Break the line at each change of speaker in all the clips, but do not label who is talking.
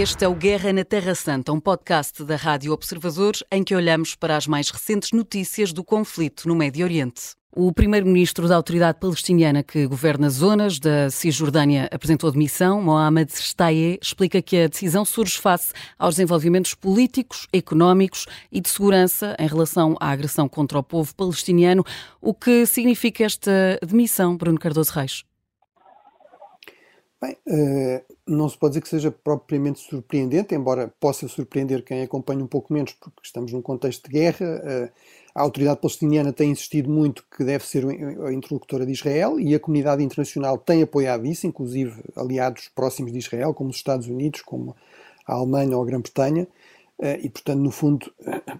Este é o Guerra na Terra Santa, um podcast da Rádio Observadores em que olhamos para as mais recentes notícias do conflito no Médio Oriente. O primeiro-ministro da Autoridade Palestiniana que governa zonas da Cisjordânia apresentou demissão. Mohamed Shtaye explica que a decisão surge face aos desenvolvimentos políticos, económicos e de segurança em relação à agressão contra o povo palestiniano. O que significa esta demissão, Bruno Cardoso Reis?
Bem, uh, não se pode dizer que seja propriamente surpreendente, embora possa surpreender quem acompanha um pouco menos, porque estamos num contexto de guerra. Uh, a autoridade palestiniana tem insistido muito que deve ser a interlocutora de Israel e a comunidade internacional tem apoiado isso, inclusive aliados próximos de Israel, como os Estados Unidos, como a Alemanha ou a Grã-Bretanha. Uh, e, portanto, no fundo,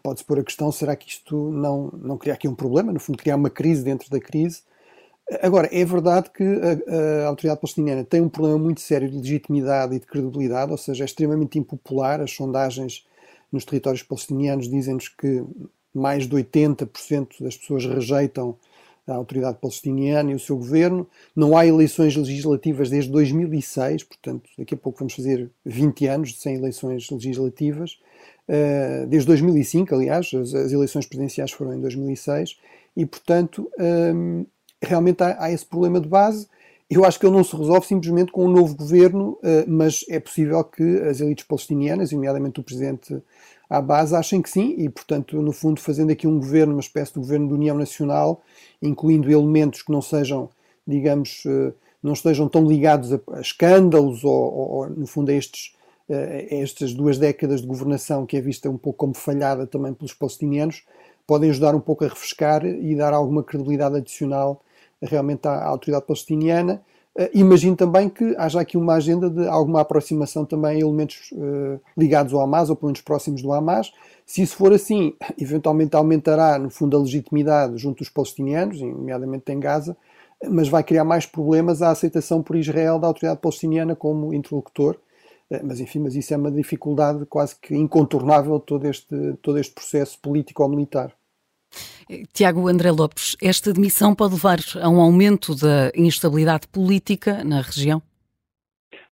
pode-se pôr a questão: será que isto não, não cria aqui um problema? No fundo, criar uma crise dentro da crise Agora, é verdade que a, a, autoridade palestiniana tem um problema muito sério de legitimidade e de credibilidade, ou seja, é extremamente impopular. As sondagens nos territórios palestinianos dizem-nos que mais de 80% das pessoas rejeitam a autoridade palestiniana e o seu governo. Não há eleições legislativas desde 2006, portanto, daqui a pouco vamos fazer 20 anos sem eleições legislativas. Uh, desde 2005, aliás, as, as, eleições presidenciais foram em 2006, e, portanto, um, realmente há, há, esse problema de base. Eu acho que ele não se resolve simplesmente com um novo governo, uh, mas é possível que as elites palestinianas, nomeadamente o presidente Abbas, achem que sim, e portanto, no fundo, fazendo aqui um governo, uma espécie de governo de união nacional, incluindo elementos que não sejam, digamos, uh, não estejam tão ligados a, a escândalos ou, ou, no fundo, a estes a estas duas décadas de governação que é vista um pouco como falhada também pelos palestinianos, podem ajudar um pouco a refrescar e dar alguma credibilidade adicional realmente à, à autoridade palestiniana. Uh, imagino também que haja aqui uma agenda de alguma aproximação também a elementos uh, ligados ao Hamas ou pelo menos próximos do Hamas. Se isso for assim, eventualmente aumentará, no fundo, a legitimidade junto dos palestinianos, nomeadamente em Gaza, mas vai criar mais problemas a aceitação por Israel da autoridade palestiniana como interlocutor. Uh, mas enfim, mas isso é uma dificuldade quase que incontornável todo este, todo este processo político ou militar.
Tiago André Lopes, esta demissão pode levar a um aumento da instabilidade política na região?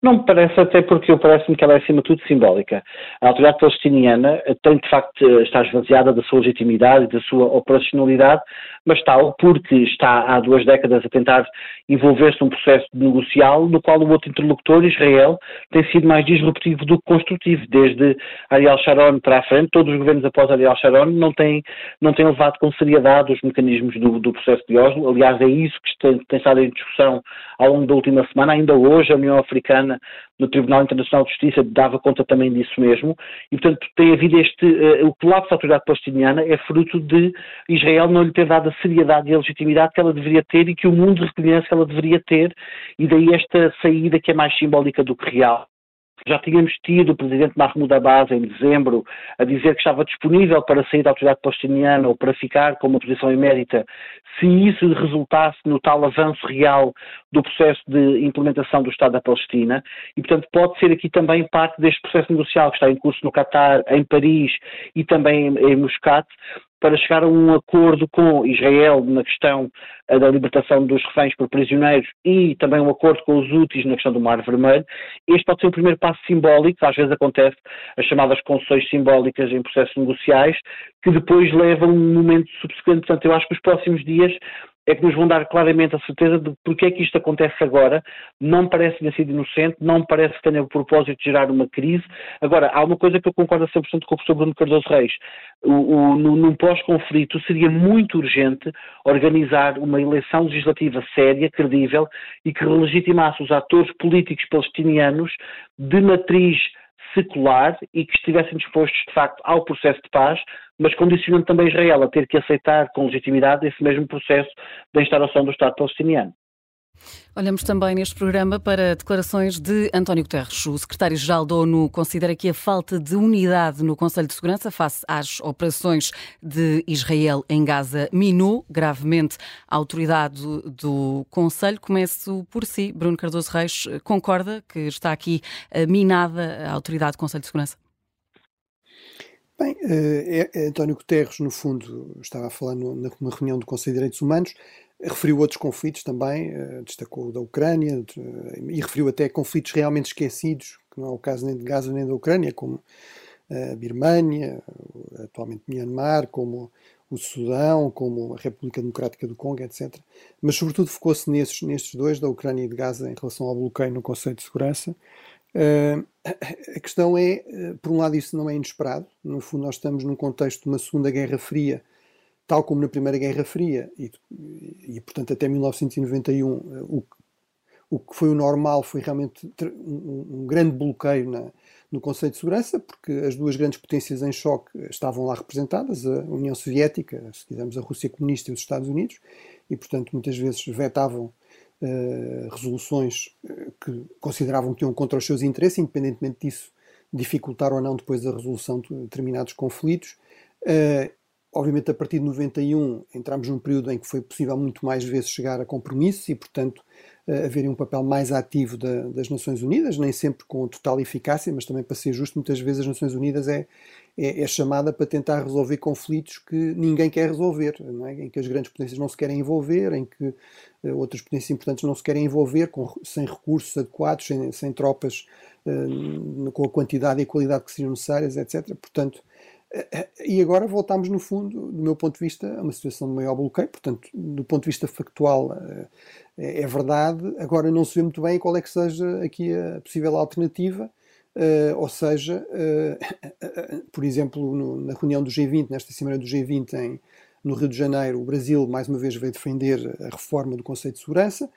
Não me parece, até porque parece-me que ela é, acima de tudo, simbólica. A autoridade palestiniana tem, de facto, está esvaziada da sua legitimidade e da sua operacionalidade, mas tal porque está há duas décadas a tentar envolver-se num processo negocial no qual o outro interlocutor, Israel, tem sido mais disruptivo do que construtivo. Desde Ariel Sharon para a frente, todos os governos após Ariel Sharon não têm, não têm levado com seriedade os mecanismos do, do processo de Oslo. Aliás, é isso que tem, tem estado em discussão ao longo da última semana. Ainda hoje, a União Africana no Tribunal Internacional de Justiça dava conta também disso mesmo, e portanto tem havido este, uh, o colapso da autoridade palestiniana é fruto de Israel não lhe ter dado a seriedade e a legitimidade que ela deveria ter e que o mundo reconhece que ela deveria ter, e daí esta saída que é mais simbólica do que real. Já tínhamos tido o presidente Mahmoud Abbas em dezembro a dizer que estava disponível para sair da autoridade palestiniana ou para ficar com uma posição emérita se isso resultasse no tal avanço real do processo de implementação do Estado da Palestina e, portanto, pode ser aqui também parte deste processo negocial que está em curso no Catar, em Paris e também em, Muscat, para chegar a um acordo com Israel na questão eh, da libertação dos reféns por prisioneiros e também um acordo com os úteis na questão do Mar Vermelho. Este pode ser o primeiro passo simbólico, às vezes acontece as chamadas concessões simbólicas em processos negociais, que depois levam um momento subsequente. Portanto, eu acho que os próximos dias é que nos vão dar claramente a certeza de porque é que isto acontece agora. Não parece ter sido inocente, não parece que tenha o propósito de gerar uma crise. Agora, há uma coisa que eu concordo a 100% com o professor Bruno Cardoso Reis. O, o, no, pós-conflito seria muito urgente organizar uma eleição legislativa séria, credível e que legitimasse os atores políticos palestinianos de matriz secular e que estivessem dispostos, de facto, ao processo de paz, mas condicionando também Israel a ter que aceitar com legitimidade esse mesmo processo da instauração do Estado palestiniano.
Olhamos também neste programa para declarações de António Guterres. O secretário-geral da ONU considera que a falta de unidade no Conselho de Segurança face às operações de Israel em Gaza minou gravemente a autoridade do Conselho. Começo por si. Bruno Cardoso Reis concorda que está aqui minada a autoridade do Conselho de Segurança?
Bem, é, é, António Guterres, no fundo, estava a falar numa reunião do Conselho de Direitos Humanos, referiu outros conflitos também, uh, destacou o da Ucrânia uh, e referiu até conflitos realmente esquecidos, que não é o caso nem de Gaza nem da Ucrânia, como a Birmânia, atualmente Myanmar, como o Sudão, como a República Democrática do Congo, etc. Mas, sobretudo, focou-se nestes, nestes dois, da Ucrânia e de Gaza, em relação ao bloqueio no Conselho de Segurança. Uh, a questão é, por um lado, isso não é inesperado. No fundo, nós estamos num contexto de uma Segunda Guerra Fria, tal como na Primeira Guerra Fria, e, e portanto, até 1991, uh, o, o que foi o normal foi realmente um, um grande bloqueio na, no Conselho de Segurança, porque as duas grandes potências em choque estavam lá representadas, a União Soviética, se quisermos a Rússia Comunista e os Estados Unidos, e portanto muitas vezes vetavam uh, resoluções eh, que consideravam que iam contra os seus interesses, independentemente disso dificultar ou não depois a resolução de determinados conflitos. Uh, obviamente, a partir de 91 entramos num período em que foi possível muito mais vezes chegar a compromissos e, portanto, haverem um papel mais ativo da, das Nações Unidas, nem sempre com total eficácia, mas também para ser justo, muitas vezes as Nações Unidas é, é, é chamada para tentar resolver conflitos que ninguém quer resolver, é? em que as grandes potências não se querem envolver, em que uh, outras potências importantes não se querem envolver, com, sem recursos adequados, sem, sem tropas uh, com a quantidade e a qualidade que seriam necessárias, etc. Portanto, e agora voltamos, no fundo, do meu ponto de vista, a uma situação de maior bloqueio. Portanto, do ponto de vista factual, eh, é, verdade. Agora não se vê muito bem qual é que seja aqui a possível alternativa. Uh, ou seja, uh, por exemplo, na reunião do G20, nesta semana do G20 em, no Rio de Janeiro, o Brasil mais uma vez veio defender a reforma do Conselho de Segurança.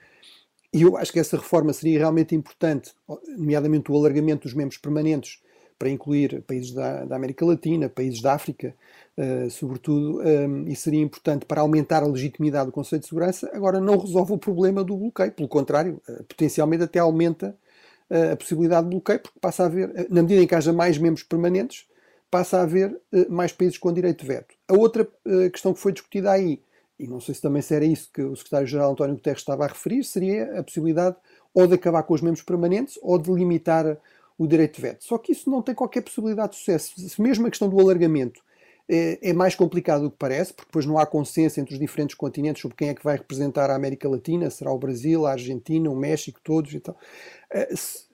E eu acho que essa reforma seria realmente importante, nomeadamente o alargamento dos membros permanentes para incluir países da, da América Latina, países da África, uh, sobretudo, um, ehm, e seria importante para aumentar a legitimidade do Conselho de Segurança. Agora, não resolve o problema do bloqueio, pelo contrário, uh, potencialmente até aumenta uh, a possibilidade de bloqueio, porque passa a haver, na medida em que haja mais membros permanentes, passa a haver mais países com direito de veto. A outra questão que foi discutida aí, e não sei se também se era isso que o secretário-geral António Guterres estava a referir, seria a possibilidade ou de acabar com os membros permanentes ou de limitar o direito de veto. Só que isso não tem qualquer possibilidade de sucesso. Se mesmo a questão do alargamento é, é, mais complicado do que parece, porque depois não há consenso entre os diferentes continentes sobre quem é que vai representar a América Latina, será o Brasil, a Argentina, o México, todos e tal. É,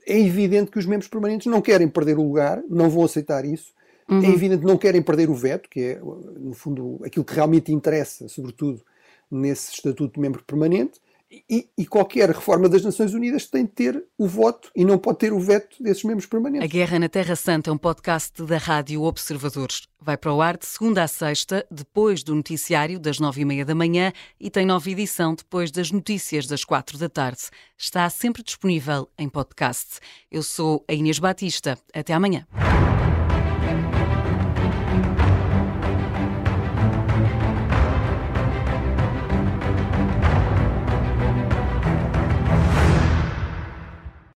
é evidente que os membros permanentes não querem perder o lugar, não vão aceitar isso. Uhum. É evidente que não querem perder o veto, que é, no fundo, aquilo que realmente interessa, sobretudo nesse estatuto de membro permanente. E, e, qualquer reforma das Nações Unidas tem de ter o voto e não pode ter o veto desses membros permanentes.
A Guerra na Terra Santa é um podcast da Rádio Observadores. Vai para o ar de segunda a sexta, depois do noticiário das nove e meia da manhã e tem nova edição depois das notícias das quatro da tarde. Está sempre disponível em podcast. Eu sou a Inês Batista. Até amanhã.